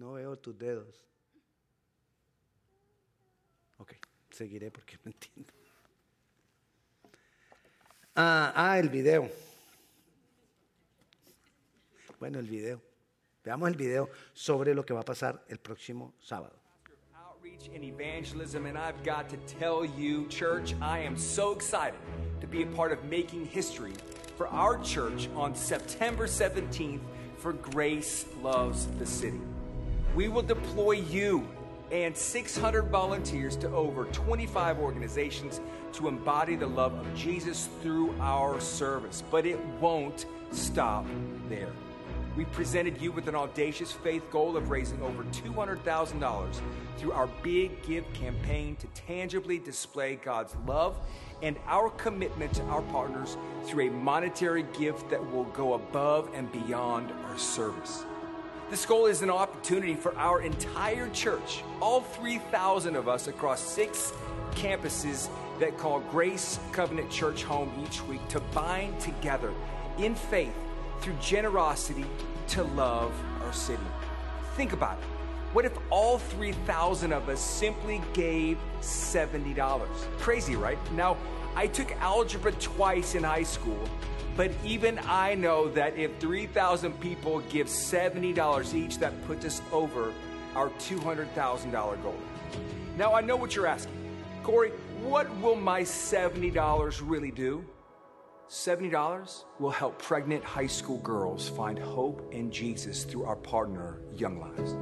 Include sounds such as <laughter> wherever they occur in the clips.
No veo tus dedos. Ok, seguiré porque no entiendo. Ah, ah, el video. Bueno, el video. Veamos el video sobre lo que va a pasar el próximo sábado. and evangelism, and I've got to tell you, church, I am so excited to be a part of making history for our church on September 17th for Grace Loves the City. We will deploy you and 600 volunteers to over 25 organizations to embody the love of Jesus through our service. But it won't stop there. We presented you with an audacious faith goal of raising over $200,000 through our Big Give campaign to tangibly display God's love and our commitment to our partners through a monetary gift that will go above and beyond our service. This goal is an opportunity for our entire church, all 3,000 of us across six campuses that call Grace Covenant Church home each week, to bind together in faith through generosity to love our city. Think about it. What if all 3,000 of us simply gave $70? Crazy, right? Now, I took algebra twice in high school, but even I know that if 3,000 people give $70 each, that puts us over our $200,000 goal. Now, I know what you're asking. Corey, what will my $70 really do? $70 will help pregnant high school girls find hope in Jesus through our partner, Young Lives.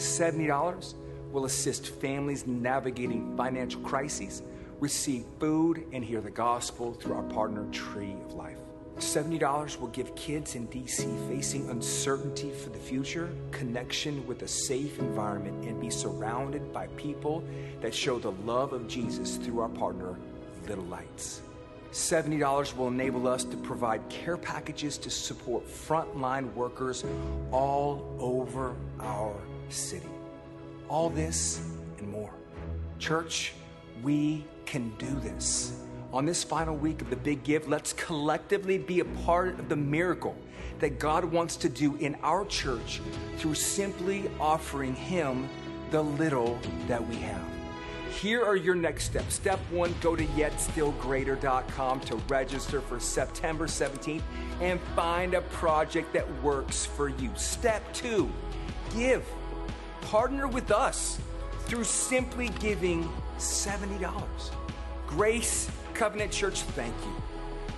$70 will assist families navigating financial crises, receive food, and hear the gospel through our partner, Tree of Life. $70 will give kids in DC facing uncertainty for the future connection with a safe environment and be surrounded by people that show the love of Jesus through our partner, Little Lights. $70 will enable us to provide care packages to support frontline workers all over our city. All this and more. Church, we can do this. On this final week of the Big Give, let's collectively be a part of the miracle that God wants to do in our church through simply offering Him the little that we have. Here are your next steps. Step one, go to yetstillgreater.com to register for September 17th and find a project that works for you. Step two, give. Partner with us through simply giving $70. Grace Covenant Church, thank you.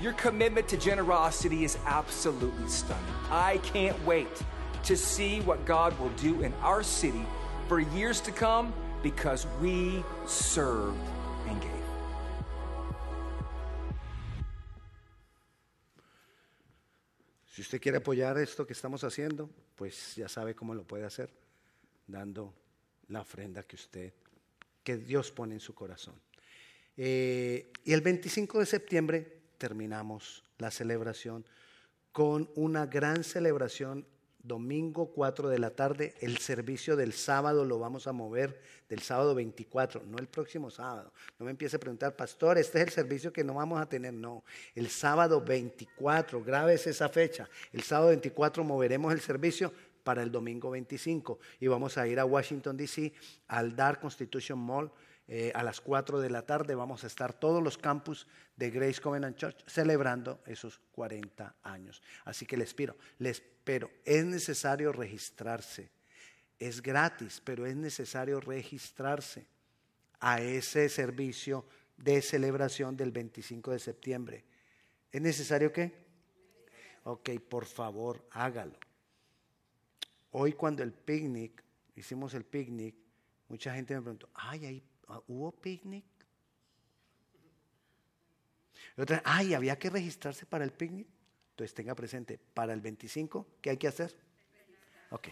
Your commitment to generosity is absolutely stunning. I can't wait to see what God will do in our city for years to come because we served and gave. Si usted quiere apoyar esto que estamos haciendo, pues ya sabe cómo lo puede hacer, dando la ofrenda que usted, que Dios pone en su corazón. Eh, y el 25 de septiembre terminamos la celebración con una gran celebración domingo 4 de la tarde. El servicio del sábado lo vamos a mover del sábado 24, no el próximo sábado. No me empiece a preguntar, pastor, este es el servicio que no vamos a tener. No, el sábado 24, grabes esa fecha. El sábado 24 moveremos el servicio para el domingo 25 y vamos a ir a Washington, D.C. al Dar Constitution Mall. Eh, a las 4 de la tarde vamos a estar todos los campus de Grace Covenant Church celebrando esos 40 años. Así que les pido, les pero es necesario registrarse. Es gratis, pero es necesario registrarse a ese servicio de celebración del 25 de septiembre. ¿Es necesario qué? Ok, por favor, hágalo. Hoy cuando el picnic, hicimos el picnic, mucha gente me preguntó, ay, ahí ¿hubo picnic? Y otra, ay, había que registrarse para el picnic. Entonces tenga presente, para el 25, ¿qué hay que hacer? Ok.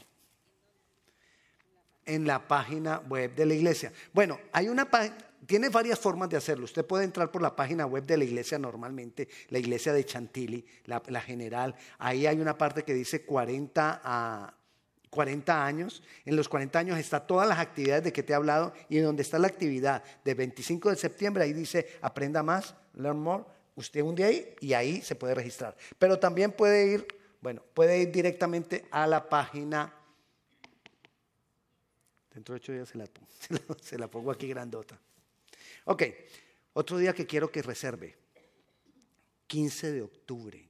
En la página web de la iglesia. Bueno, hay una tiene varias formas de hacerlo. Usted puede entrar por la página web de la iglesia normalmente, la iglesia de Chantilly, la general. Ahí hay una parte que dice 40 a 40 años. En los 40 años está todas las actividades de que te he hablado y en donde está la actividad de 25 de septiembre, ahí dice aprenda más, learn more. Usted hunde ahí y ahí se puede registrar. Pero también puede ir, bueno, puede ir directamente a la página Dentro de ocho días se la, <laughs> se la pongo aquí grandota. Ok, otro día que quiero que reserve. 15 de octubre.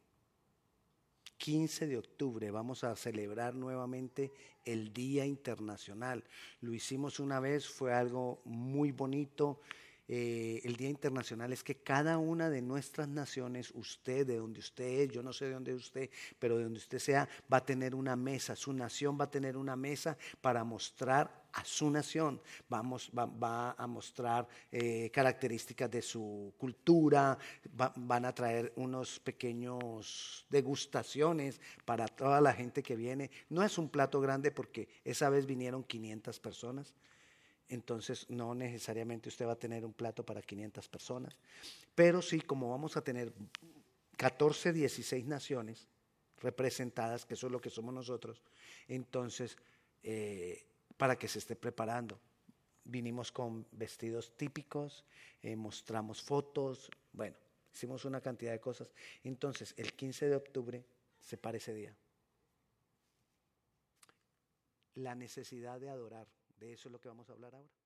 15 de octubre vamos a celebrar nuevamente el Día Internacional. Lo hicimos una vez, fue algo muy bonito. Eh, el Día Internacional es que cada una de nuestras naciones, usted, de donde usted es, yo no sé de dónde usted, pero de donde usted sea, va a tener una mesa, su nación va a tener una mesa para mostrar a su nación, va, a mostrar eh, características de su cultura, van a traer unos pequeños degustaciones para toda la gente que viene. No es un plato grande porque esa vez vinieron 500 personas entonces no necesariamente usted va a tener un plato para 500 personas, pero sí, como vamos a tener 14, 16 naciones representadas, que eso es lo que somos nosotros, entonces, eh, para que se esté preparando. Vinimos con vestidos típicos, eh, mostramos fotos, bueno, hicimos una cantidad de cosas. Entonces, el 15 de octubre se para ese día. La necesidad de adorar. De eso es lo que vamos a hablar ahora.